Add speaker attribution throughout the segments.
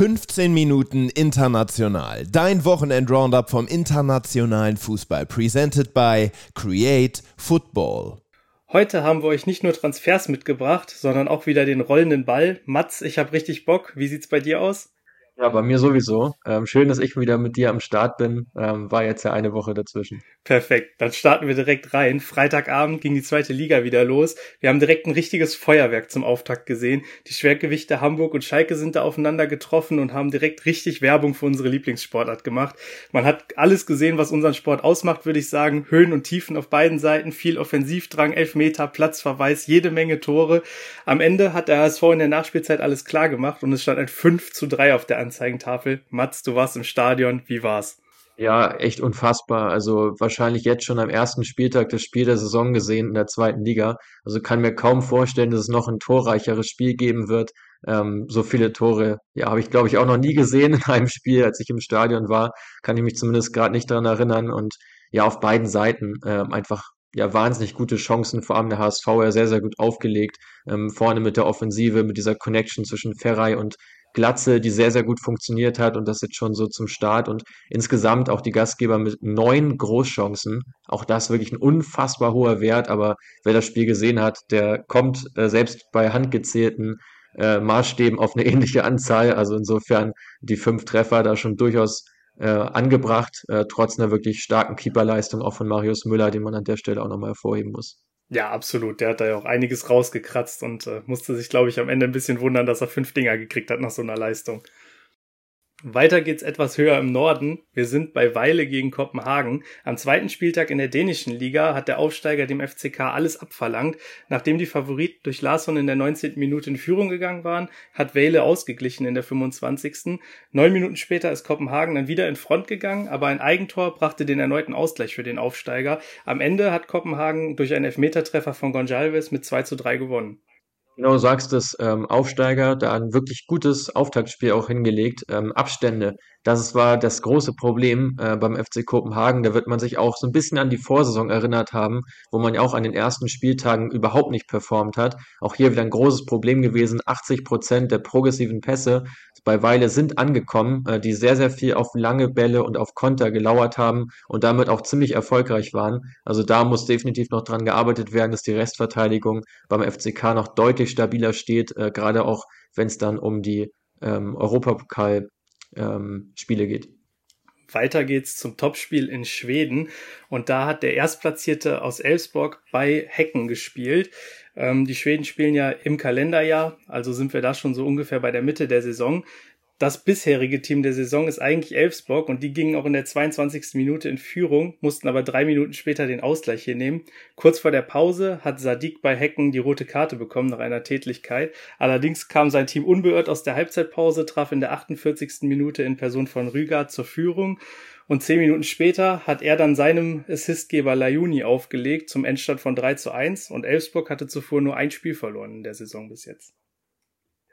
Speaker 1: 15 Minuten international. Dein Wochenend-Roundup vom internationalen Fußball. Presented by Create Football.
Speaker 2: Heute haben wir euch nicht nur Transfers mitgebracht, sondern auch wieder den rollenden Ball. Mats, ich hab richtig Bock. Wie sieht's bei dir aus?
Speaker 3: Ja, bei mir sowieso. Ähm, schön, dass ich wieder mit dir am Start bin. Ähm, war jetzt ja eine Woche dazwischen.
Speaker 2: Perfekt. Dann starten wir direkt rein. Freitagabend ging die zweite Liga wieder los. Wir haben direkt ein richtiges Feuerwerk zum Auftakt gesehen. Die Schwergewichte Hamburg und Schalke sind da aufeinander getroffen und haben direkt richtig Werbung für unsere Lieblingssportart gemacht. Man hat alles gesehen, was unseren Sport ausmacht, würde ich sagen. Höhen und Tiefen auf beiden Seiten, viel Offensivdrang, Elfmeter, Platzverweis, jede Menge Tore. Am Ende hat der HSV in der Nachspielzeit alles klar gemacht und es stand ein 5 zu 3 auf der Anzeigentafel. Mats, du warst im Stadion. Wie war's?
Speaker 3: Ja, echt unfassbar. Also wahrscheinlich jetzt schon am ersten Spieltag das Spiel der Saison gesehen in der zweiten Liga. Also kann mir kaum vorstellen, dass es noch ein torreicheres Spiel geben wird. Ähm, so viele Tore, ja, habe ich glaube ich auch noch nie gesehen in einem Spiel, als ich im Stadion war. Kann ich mich zumindest gerade nicht dran erinnern. Und ja, auf beiden Seiten äh, einfach ja wahnsinnig gute Chancen, vor allem der HSV ja sehr, sehr gut aufgelegt. Ähm, vorne mit der Offensive, mit dieser Connection zwischen Ferrei und Glatze, die sehr, sehr gut funktioniert hat und das jetzt schon so zum Start und insgesamt auch die Gastgeber mit neun Großchancen. Auch das wirklich ein unfassbar hoher Wert, aber wer das Spiel gesehen hat, der kommt äh, selbst bei handgezählten äh, Maßstäben auf eine ähnliche Anzahl. Also insofern die fünf Treffer da schon durchaus äh, angebracht, äh, trotz einer wirklich starken Keeperleistung auch von Marius Müller, den man an der Stelle auch nochmal hervorheben muss.
Speaker 2: Ja, absolut. Der hat da ja auch einiges rausgekratzt und äh, musste sich, glaube ich, am Ende ein bisschen wundern, dass er fünf Dinger gekriegt hat nach so einer Leistung. Weiter geht's etwas höher im Norden. Wir sind bei Weile gegen Kopenhagen. Am zweiten Spieltag in der dänischen Liga hat der Aufsteiger dem FCK alles abverlangt. Nachdem die Favoriten durch Larsson in der 19. Minute in Führung gegangen waren, hat Weile ausgeglichen in der 25. Neun Minuten später ist Kopenhagen dann wieder in Front gegangen, aber ein Eigentor brachte den erneuten Ausgleich für den Aufsteiger. Am Ende hat Kopenhagen durch einen Elfmetertreffer von Gonçalves mit 2 zu 3 gewonnen.
Speaker 3: Genau, sagst es, ähm, Aufsteiger, da ein wirklich gutes Auftaktspiel auch hingelegt. Ähm, Abstände, das war das große Problem äh, beim FC Kopenhagen. Da wird man sich auch so ein bisschen an die Vorsaison erinnert haben, wo man ja auch an den ersten Spieltagen überhaupt nicht performt hat. Auch hier wieder ein großes Problem gewesen. 80 Prozent der progressiven Pässe bei Weile sind angekommen, äh, die sehr, sehr viel auf lange Bälle und auf Konter gelauert haben und damit auch ziemlich erfolgreich waren. Also da muss definitiv noch dran gearbeitet werden, dass die Restverteidigung beim FCK noch deutlich stabiler steht, äh, gerade auch wenn es dann um die ähm, Europapokal ähm, geht.
Speaker 2: Weiter geht's zum Topspiel in Schweden und da hat der Erstplatzierte aus Elfsborg bei Hecken gespielt. Ähm, die Schweden spielen ja im Kalenderjahr, also sind wir da schon so ungefähr bei der Mitte der Saison. Das bisherige Team der Saison ist eigentlich Elfsborg und die gingen auch in der 22. Minute in Führung, mussten aber drei Minuten später den Ausgleich hier nehmen. Kurz vor der Pause hat Sadik bei Hecken die rote Karte bekommen nach einer Tätlichkeit. Allerdings kam sein Team unbeirrt aus der Halbzeitpause, traf in der 48. Minute in Person von Rüger zur Führung und zehn Minuten später hat er dann seinem Assistgeber Lajuni aufgelegt zum Endstand von 3 zu 1 und Elfsburg hatte zuvor nur ein Spiel verloren in der Saison bis jetzt.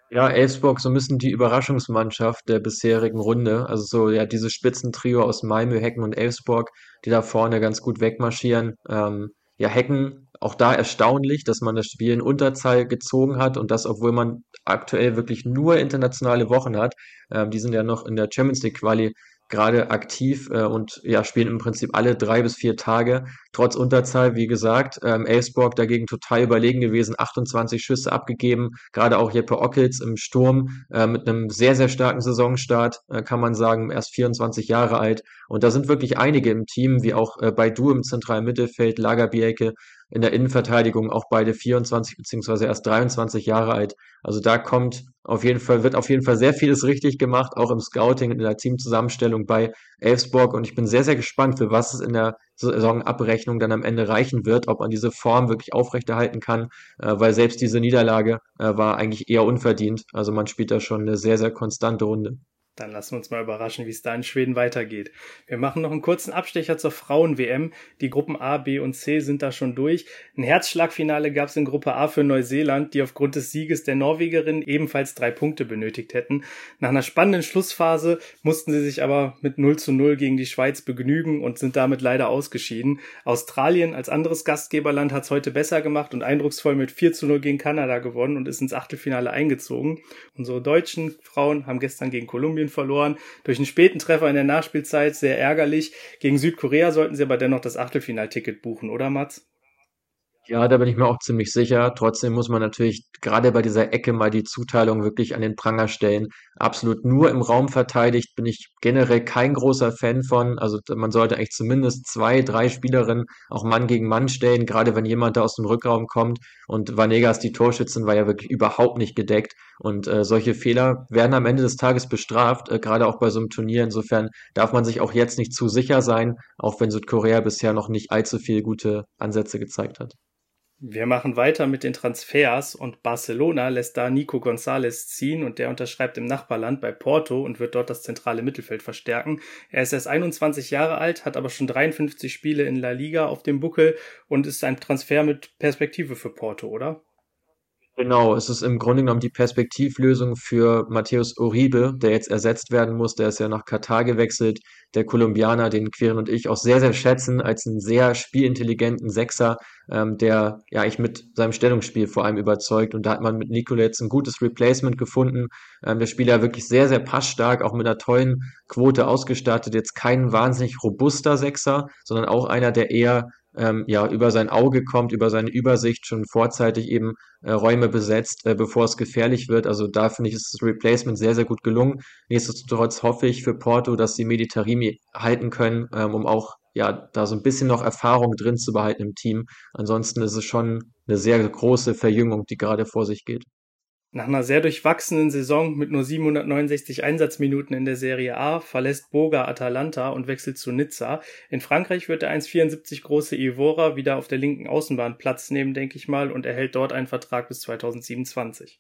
Speaker 3: Ja, Elfsborg so ein bisschen die Überraschungsmannschaft der bisherigen Runde. Also so ja dieses Spitzentrio aus Malmö, Hecken und Elfsborg, die da vorne ganz gut wegmarschieren. Ähm, ja, Hecken, auch da erstaunlich, dass man das Spiel in Unterzahl gezogen hat und das, obwohl man aktuell wirklich nur internationale Wochen hat. Ähm, die sind ja noch in der Champions League Quali gerade aktiv äh, und ja, spielen im Prinzip alle drei bis vier Tage. Trotz Unterzahl, wie gesagt, ähm, Elfsborg dagegen total überlegen gewesen, 28 Schüsse abgegeben, gerade auch Jeppe Ockels im Sturm äh, mit einem sehr, sehr starken Saisonstart, äh, kann man sagen, erst 24 Jahre alt. Und da sind wirklich einige im Team, wie auch äh, bei Du im zentralen Mittelfeld, Lagerbielke, in der Innenverteidigung auch beide 24 beziehungsweise erst 23 Jahre alt. Also da kommt auf jeden Fall, wird auf jeden Fall sehr vieles richtig gemacht, auch im Scouting, in der Teamzusammenstellung bei Elfsborg. Und ich bin sehr, sehr gespannt, für was es in der Saisonabrechnung dann am Ende reichen wird, ob man diese Form wirklich aufrechterhalten kann, äh, weil selbst diese Niederlage äh, war eigentlich eher unverdient. Also man spielt da schon eine sehr, sehr konstante Runde.
Speaker 2: Dann lassen wir uns mal überraschen, wie es da in Schweden weitergeht. Wir machen noch einen kurzen Abstecher zur Frauen-WM. Die Gruppen A, B und C sind da schon durch. Ein Herzschlagfinale gab es in Gruppe A für Neuseeland, die aufgrund des Sieges der Norwegerin ebenfalls drei Punkte benötigt hätten. Nach einer spannenden Schlussphase mussten sie sich aber mit 0 zu 0 gegen die Schweiz begnügen und sind damit leider ausgeschieden. Australien als anderes Gastgeberland hat es heute besser gemacht und eindrucksvoll mit 4 zu 0 gegen Kanada gewonnen und ist ins Achtelfinale eingezogen. Unsere deutschen Frauen haben gestern gegen Kolumbien Brasilien verloren. Durch einen späten Treffer in der Nachspielzeit sehr ärgerlich. Gegen Südkorea sollten sie aber dennoch das Achtelfinalticket buchen, oder Mats?
Speaker 3: Ja, da bin ich mir auch ziemlich sicher. Trotzdem muss man natürlich gerade bei dieser Ecke mal die Zuteilung wirklich an den Pranger stellen. Absolut nur im Raum verteidigt bin ich generell kein großer Fan von. Also man sollte eigentlich zumindest zwei, drei Spielerinnen auch Mann gegen Mann stellen, gerade wenn jemand da aus dem Rückraum kommt. Und Vanegas, die Torschützin, war ja wirklich überhaupt nicht gedeckt. Und äh, solche Fehler werden am Ende des Tages bestraft, äh, gerade auch bei so einem Turnier. Insofern darf man sich auch jetzt nicht zu sicher sein, auch wenn Südkorea bisher noch nicht allzu viele gute Ansätze gezeigt hat.
Speaker 2: Wir machen weiter mit den Transfers und Barcelona lässt da Nico González ziehen und der unterschreibt im Nachbarland bei Porto und wird dort das zentrale Mittelfeld verstärken. Er ist erst 21 Jahre alt, hat aber schon 53 Spiele in La Liga auf dem Buckel und ist ein Transfer mit Perspektive für Porto, oder?
Speaker 3: Genau, es ist im Grunde genommen die Perspektivlösung für Matthäus Uribe, der jetzt ersetzt werden muss. Der ist ja nach Katar gewechselt. Der Kolumbianer, den Queren und ich auch sehr, sehr schätzen, als einen sehr spielintelligenten Sechser, ähm, der ja ich mit seinem Stellungsspiel vor allem überzeugt. Und da hat man mit Nicola jetzt ein gutes Replacement gefunden. Ähm, der Spieler wirklich sehr, sehr passstark, auch mit einer tollen Quote ausgestattet. Jetzt kein wahnsinnig robuster Sechser, sondern auch einer, der eher ähm, ja über sein Auge kommt, über seine Übersicht schon vorzeitig eben äh, Räume besetzt, äh, bevor es gefährlich wird. Also da finde ich, ist das Replacement sehr, sehr gut gelungen. Nichtsdestotrotz hoffe ich für Porto, dass sie Meditarimi halten können, ähm, um auch ja da so ein bisschen noch Erfahrung drin zu behalten im Team. Ansonsten ist es schon eine sehr große Verjüngung, die gerade vor sich geht.
Speaker 2: Nach einer sehr durchwachsenen Saison mit nur 769 Einsatzminuten in der Serie A verlässt Boga Atalanta und wechselt zu Nizza. In Frankreich wird der 1,74 große Ivora wieder auf der linken Außenbahn Platz nehmen, denke ich mal, und erhält dort einen Vertrag bis 2027.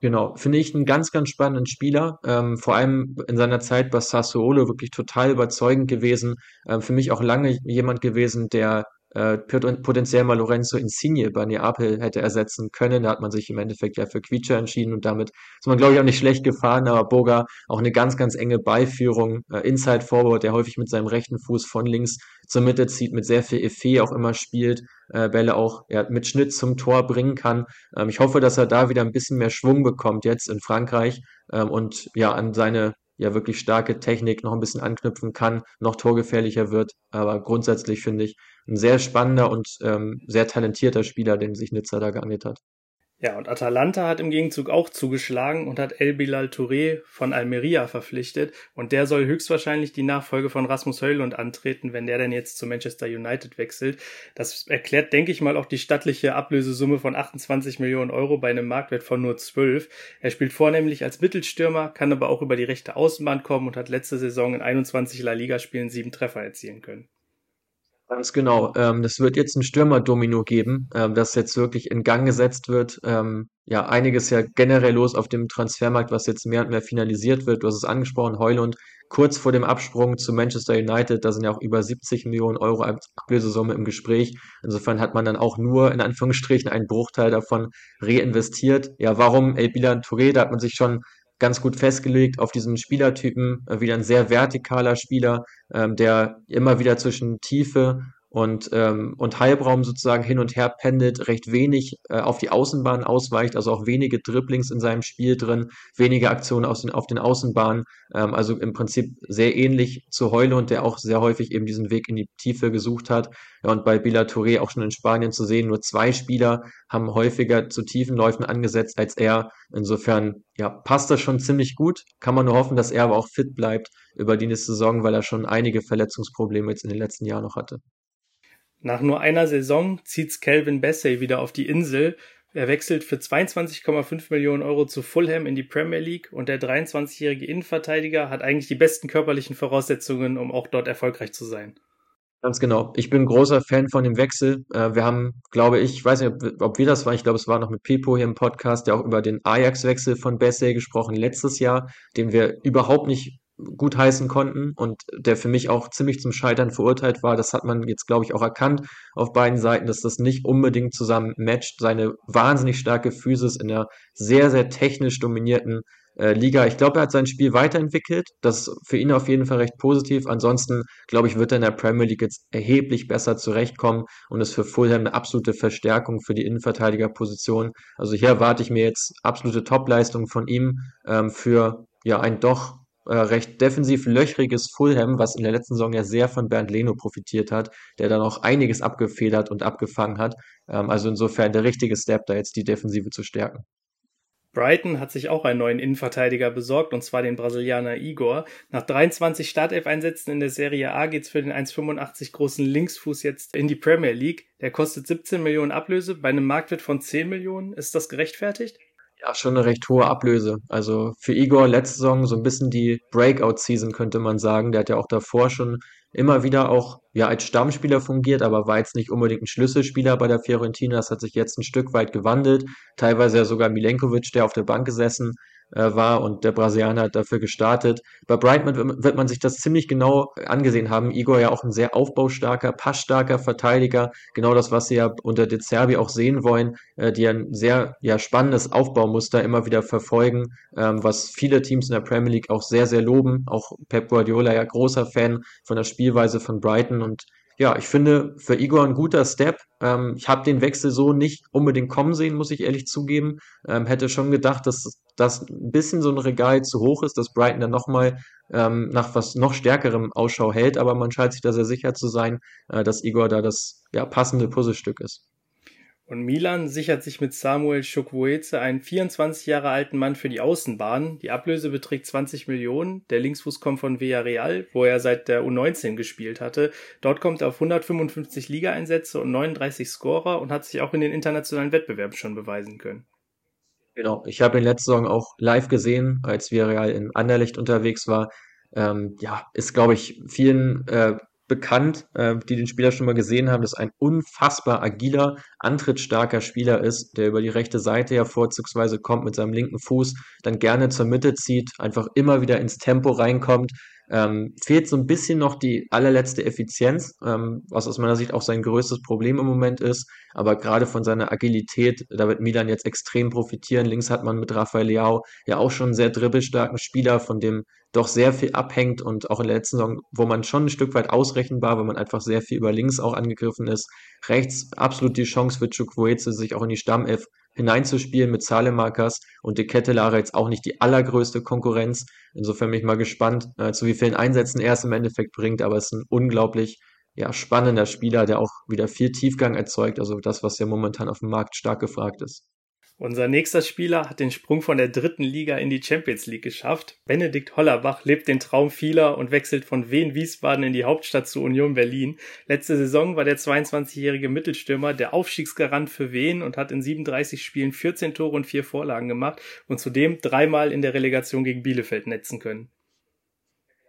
Speaker 3: Genau, finde ich einen ganz, ganz spannenden Spieler. Ähm, vor allem in seiner Zeit bei Sassuolo wirklich total überzeugend gewesen. Ähm, für mich auch lange jemand gewesen, der äh, potenziell mal Lorenzo Insigne bei Neapel hätte ersetzen können. Da hat man sich im Endeffekt ja für Quietscher entschieden und damit ist man, glaube ich, auch nicht schlecht gefahren, aber Boga auch eine ganz, ganz enge Beiführung, äh, Inside Forward, der häufig mit seinem rechten Fuß von links zur Mitte zieht, mit sehr viel Effet auch immer spielt, äh, Bälle auch ja, mit Schnitt zum Tor bringen kann. Ähm, ich hoffe, dass er da wieder ein bisschen mehr Schwung bekommt jetzt in Frankreich ähm, und ja an seine ja wirklich starke Technik noch ein bisschen anknüpfen kann, noch torgefährlicher wird. Aber grundsätzlich finde ich ein sehr spannender und ähm, sehr talentierter Spieler, den sich Nizza da geangelt hat.
Speaker 2: Ja, und Atalanta hat im Gegenzug auch zugeschlagen und hat El Bilal Touré von Almeria verpflichtet. Und der soll höchstwahrscheinlich die Nachfolge von Rasmus Höjlund antreten, wenn der denn jetzt zu Manchester United wechselt. Das erklärt, denke ich mal, auch die stattliche Ablösesumme von 28 Millionen Euro bei einem Marktwert von nur 12. Er spielt vornehmlich als Mittelstürmer, kann aber auch über die rechte Außenbahn kommen und hat letzte Saison in 21 La Liga-Spielen sieben Treffer erzielen können.
Speaker 3: Ganz genau. Ähm, das wird jetzt ein Stürmer-Domino geben, ähm, das jetzt wirklich in Gang gesetzt wird. Ähm, ja, einiges ja generell los auf dem Transfermarkt, was jetzt mehr und mehr finalisiert wird. Du hast es angesprochen, Heulund kurz vor dem Absprung zu Manchester United, da sind ja auch über 70 Millionen Euro Ablösesumme im Gespräch. Insofern hat man dann auch nur in Anführungsstrichen einen Bruchteil davon reinvestiert. Ja, warum El Bilan Touré? Da hat man sich schon ganz gut festgelegt auf diesen Spielertypen, äh, wieder ein sehr vertikaler Spieler, ähm, der immer wieder zwischen Tiefe und, ähm, und Halbraum sozusagen hin und her pendelt, recht wenig äh, auf die Außenbahn ausweicht, also auch wenige Dribblings in seinem Spiel drin, wenige Aktionen aus den, auf den Außenbahnen, ähm, also im Prinzip sehr ähnlich zu Heulund, der auch sehr häufig eben diesen Weg in die Tiefe gesucht hat. Ja, und bei Bila Touré auch schon in Spanien zu sehen, nur zwei Spieler haben häufiger zu tiefen Läufen angesetzt als er. Insofern, ja, passt das schon ziemlich gut. Kann man nur hoffen, dass er aber auch fit bleibt über die nächste Saison, weil er schon einige Verletzungsprobleme jetzt in den letzten Jahren noch hatte.
Speaker 2: Nach nur einer Saison zieht's Calvin Bassey wieder auf die Insel. Er wechselt für 22,5 Millionen Euro zu Fulham in die Premier League und der 23-jährige Innenverteidiger hat eigentlich die besten körperlichen Voraussetzungen, um auch dort erfolgreich zu sein.
Speaker 3: Ganz genau. Ich bin großer Fan von dem Wechsel. Äh, wir haben, glaube ich, ich weiß nicht, ob, wir das waren, ich glaube, es war noch mit Pipo hier im Podcast, der auch über den Ajax-Wechsel von Bessay gesprochen letztes Jahr, den wir überhaupt nicht gut heißen konnten und der für mich auch ziemlich zum Scheitern verurteilt war. Das hat man jetzt, glaube ich, auch erkannt auf beiden Seiten, dass das nicht unbedingt zusammen matcht. Seine wahnsinnig starke Physis in einer sehr, sehr technisch dominierten äh, Liga. Ich glaube, er hat sein Spiel weiterentwickelt. Das ist für ihn auf jeden Fall recht positiv. Ansonsten, glaube ich, wird er in der Premier League jetzt erheblich besser zurechtkommen und ist für Fulham eine absolute Verstärkung für die Innenverteidigerposition. Also hier erwarte ich mir jetzt absolute Topleistung von ihm ähm, für ja ein doch äh, recht defensiv löchriges Fulham, was in der letzten Saison ja sehr von Bernd Leno profitiert hat, der dann auch einiges abgefedert und abgefangen hat. Ähm, also insofern der richtige Step, da jetzt die Defensive zu stärken.
Speaker 2: Brighton hat sich auch einen neuen Innenverteidiger besorgt, und zwar den Brasilianer Igor. Nach 23 Startelf-Einsätzen in der Serie A geht's für den 1,85 großen Linksfuß jetzt in die Premier League. Der kostet 17 Millionen Ablöse bei einem Marktwert von 10 Millionen. Ist das gerechtfertigt?
Speaker 3: Ja, schon eine recht hohe Ablöse. Also für Igor letzte Saison so ein bisschen die Breakout-Season, könnte man sagen. Der hat ja auch davor schon immer wieder auch ja als Stammspieler fungiert, aber war jetzt nicht unbedingt ein Schlüsselspieler bei der Fiorentina. Das hat sich jetzt ein Stück weit gewandelt. Teilweise ja sogar Milenkovic, der auf der Bank gesessen war und der Brasilianer hat dafür gestartet. Bei Brightman wird man sich das ziemlich genau angesehen haben. Igor ja auch ein sehr aufbaustarker, passstarker Verteidiger. Genau das, was sie ja unter De Zerbi auch sehen wollen, äh, die ein sehr ja, spannendes Aufbaumuster immer wieder verfolgen, ähm, was viele Teams in der Premier League auch sehr, sehr loben. Auch Pep Guardiola ja großer Fan von der Spielweise von Brighton und ja, ich finde für Igor ein guter Step. Ähm, ich habe den Wechsel so nicht unbedingt kommen sehen, muss ich ehrlich zugeben. Ähm, hätte schon gedacht, dass das ein bisschen so ein Regal zu hoch ist, dass Brighton dann nochmal ähm, nach was noch stärkerem Ausschau hält, aber man scheint sich da sehr sicher zu sein, äh, dass Igor da das ja, passende Puzzlestück ist.
Speaker 2: Und Milan sichert sich mit Samuel Chukwueze einen 24 Jahre alten Mann für die Außenbahn. Die Ablöse beträgt 20 Millionen. Der Linksfuß kommt von Villarreal, wo er seit der U19 gespielt hatte. Dort kommt er auf 155 Ligaeinsätze und 39 Scorer und hat sich auch in den internationalen Wettbewerben schon beweisen können.
Speaker 3: Genau, ich habe ihn letzte Saison auch live gesehen, als Villarreal in Anderlecht unterwegs war. Ähm, ja, ist, glaube ich, vielen äh, bekannt, äh, die den Spieler schon mal gesehen haben, dass ein unfassbar agiler, antrittsstarker Spieler ist, der über die rechte Seite ja vorzugsweise kommt mit seinem linken Fuß, dann gerne zur Mitte zieht, einfach immer wieder ins Tempo reinkommt. Ähm, fehlt so ein bisschen noch die allerletzte Effizienz, ähm, was aus meiner Sicht auch sein größtes Problem im Moment ist. Aber gerade von seiner Agilität, da wird Milan jetzt extrem profitieren. Links hat man mit Rafael Leao ja auch schon einen sehr dribbelstarken Spieler, von dem doch sehr viel abhängt und auch in der letzten Saison, wo man schon ein Stück weit ausrechenbar, weil man einfach sehr viel über links auch angegriffen ist. Rechts absolut die Chance für Chukwueze, sich auch in die Stammelf hineinzuspielen mit Zahlemarkers und die Kettelare jetzt auch nicht die allergrößte Konkurrenz. Insofern bin ich mal gespannt, äh, zu wie vielen Einsätzen er es im Endeffekt bringt, aber es ist ein unglaublich ja, spannender Spieler, der auch wieder viel Tiefgang erzeugt, also das, was ja momentan auf dem Markt stark gefragt ist.
Speaker 2: Unser nächster Spieler hat den Sprung von der dritten Liga in die Champions League geschafft. Benedikt Hollerbach lebt den Traum vieler und wechselt von Wien Wiesbaden in die Hauptstadt zu Union Berlin. Letzte Saison war der 22-jährige Mittelstürmer der Aufstiegsgarant für Wien und hat in 37 Spielen 14 Tore und 4 Vorlagen gemacht und zudem dreimal in der Relegation gegen Bielefeld netzen können.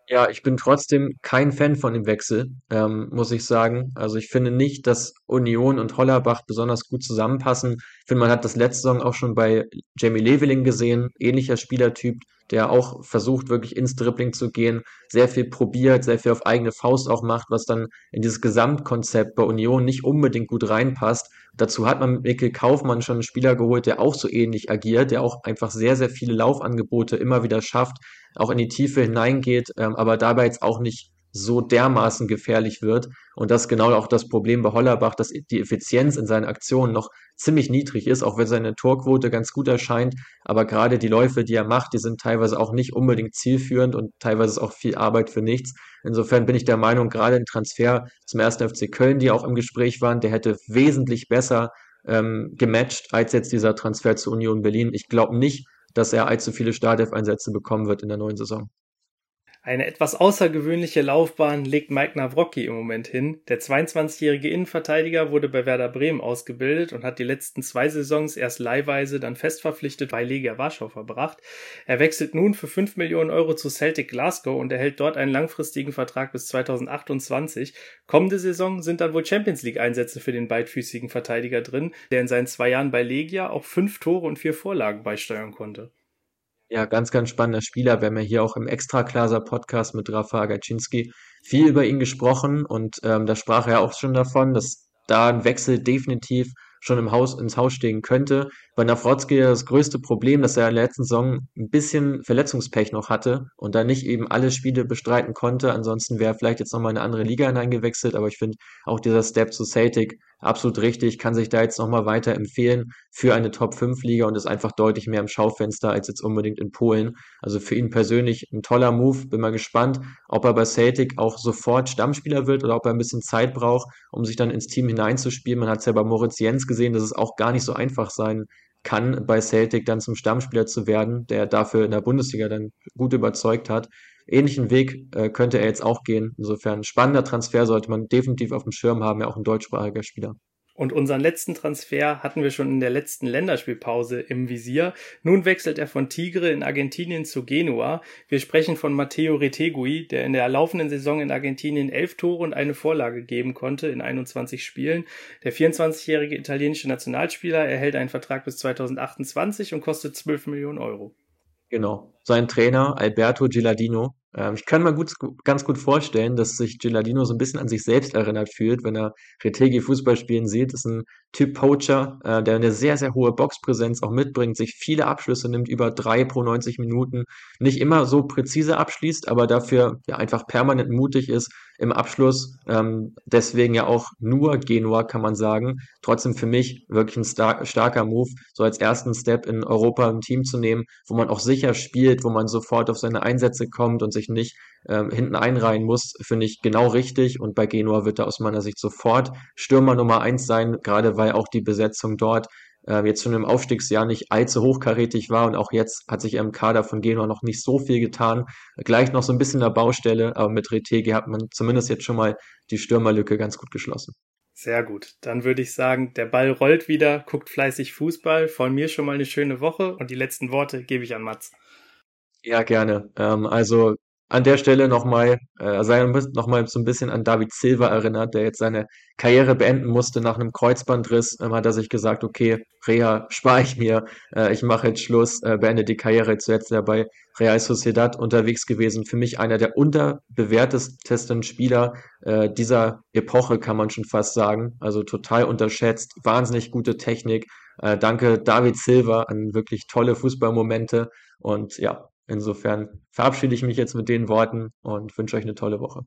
Speaker 3: Ja, ich bin trotzdem kein Fan von dem Wechsel, ähm, muss ich sagen. Also ich finde nicht, dass Union und Hollerbach besonders gut zusammenpassen. Ich finde, man hat das letzte Saison auch schon bei Jamie Leveling gesehen, ähnlicher Spielertyp, der auch versucht, wirklich ins Dribbling zu gehen, sehr viel probiert, sehr viel auf eigene Faust auch macht, was dann in dieses Gesamtkonzept bei Union nicht unbedingt gut reinpasst. Dazu hat man mit Mikkel Kaufmann schon einen Spieler geholt, der auch so ähnlich agiert, der auch einfach sehr, sehr viele Laufangebote immer wieder schafft, auch in die Tiefe hineingeht, ähm, aber dabei jetzt auch nicht so dermaßen gefährlich wird. Und das ist genau auch das Problem bei Hollerbach, dass die Effizienz in seinen Aktionen noch ziemlich niedrig ist, auch wenn seine Torquote ganz gut erscheint. Aber gerade die Läufe, die er macht, die sind teilweise auch nicht unbedingt zielführend und teilweise ist auch viel Arbeit für nichts. Insofern bin ich der Meinung, gerade ein Transfer zum ersten FC Köln, die auch im Gespräch waren, der hätte wesentlich besser ähm, gematcht als jetzt dieser Transfer zu Union Berlin. Ich glaube nicht, dass er allzu viele Startelf-Einsätze bekommen wird in der neuen Saison.
Speaker 2: Eine etwas außergewöhnliche Laufbahn legt Mike Nawrocki im Moment hin. Der 22-jährige Innenverteidiger wurde bei Werder Bremen ausgebildet und hat die letzten zwei Saisons erst leihweise, dann fest verpflichtet bei Legia Warschau verbracht. Er wechselt nun für 5 Millionen Euro zu Celtic Glasgow und erhält dort einen langfristigen Vertrag bis 2028. Kommende Saison sind dann wohl Champions League Einsätze für den beidfüßigen Verteidiger drin, der in seinen zwei Jahren bei Legia auch fünf Tore und vier Vorlagen beisteuern konnte.
Speaker 3: Ja, ganz, ganz spannender Spieler. Wir haben ja hier auch im Extra-Klaser-Podcast mit Rafa Agacinski viel über ihn gesprochen und ähm, da sprach er auch schon davon, dass da ein Wechsel definitiv schon im Haus, ins Haus stehen könnte. Bei Nafrotzki das größte Problem, dass er in der letzten Saison ein bisschen Verletzungspech noch hatte und da nicht eben alle Spiele bestreiten konnte. Ansonsten wäre vielleicht jetzt nochmal eine andere Liga hineingewechselt, aber ich finde auch dieser Step zu Celtic absolut richtig, kann sich da jetzt nochmal weiter empfehlen für eine Top-5-Liga und ist einfach deutlich mehr im Schaufenster als jetzt unbedingt in Polen. Also für ihn persönlich ein toller Move. Bin mal gespannt, ob er bei Celtic auch sofort Stammspieler wird oder ob er ein bisschen Zeit braucht, um sich dann ins Team hineinzuspielen. Man hat es ja bei Moritz Jens gesehen, dass es auch gar nicht so einfach sein kann, bei Celtic dann zum Stammspieler zu werden, der dafür in der Bundesliga dann gut überzeugt hat. Ähnlichen Weg äh, könnte er jetzt auch gehen. Insofern spannender Transfer sollte man definitiv auf dem Schirm haben, ja auch ein deutschsprachiger Spieler.
Speaker 2: Und unseren letzten Transfer hatten wir schon in der letzten Länderspielpause im Visier. Nun wechselt er von Tigre in Argentinien zu Genua. Wir sprechen von Matteo Retegui, der in der laufenden Saison in Argentinien elf Tore und eine Vorlage geben konnte in 21 Spielen. Der 24-jährige italienische Nationalspieler erhält einen Vertrag bis 2028 und kostet 12 Millionen Euro.
Speaker 3: Genau. Sein Trainer Alberto Gilardino ähm, ich kann mir gut, ganz gut vorstellen, dass sich Gilardino so ein bisschen an sich selbst erinnert fühlt, wenn er Retegi Fußball spielen sieht. Das ist ein Typ Poacher, äh, der eine sehr, sehr hohe Boxpräsenz auch mitbringt, sich viele Abschlüsse nimmt, über drei pro 90 Minuten, nicht immer so präzise abschließt, aber dafür ja einfach permanent mutig ist im Abschluss. Ähm, deswegen ja auch nur Genua, kann man sagen. Trotzdem für mich wirklich ein star starker Move, so als ersten Step in Europa ein Team zu nehmen, wo man auch sicher spielt, wo man sofort auf seine Einsätze kommt und sich nicht ähm, hinten einreihen muss, finde ich genau richtig. Und bei Genua wird er aus meiner Sicht sofort Stürmer Nummer eins sein, gerade weil auch die Besetzung dort äh, jetzt schon im Aufstiegsjahr nicht allzu hochkarätig war und auch jetzt hat sich im Kader von Genua noch nicht so viel getan. Gleich noch so ein bisschen der Baustelle, aber mit Retegi hat man zumindest jetzt schon mal die Stürmerlücke ganz gut geschlossen.
Speaker 2: Sehr gut. Dann würde ich sagen, der Ball rollt wieder, guckt fleißig Fußball. Von mir schon mal eine schöne Woche und die letzten Worte gebe ich an Mats.
Speaker 3: Ja, gerne. Ähm, also an der Stelle nochmal, äh, sei nochmal so ein bisschen an David Silva erinnert, der jetzt seine Karriere beenden musste nach einem Kreuzbandriss, ähm, hat er sich gesagt, okay, Reha spare ich mir, äh, ich mache jetzt Schluss, äh, beende die Karriere, zuletzt ja bei Real Sociedad unterwegs gewesen. Für mich einer der unterbewertesten Spieler äh, dieser Epoche, kann man schon fast sagen. Also total unterschätzt, wahnsinnig gute Technik. Äh, danke David Silva an wirklich tolle Fußballmomente und ja, Insofern verabschiede ich mich jetzt mit den Worten und wünsche euch eine tolle Woche.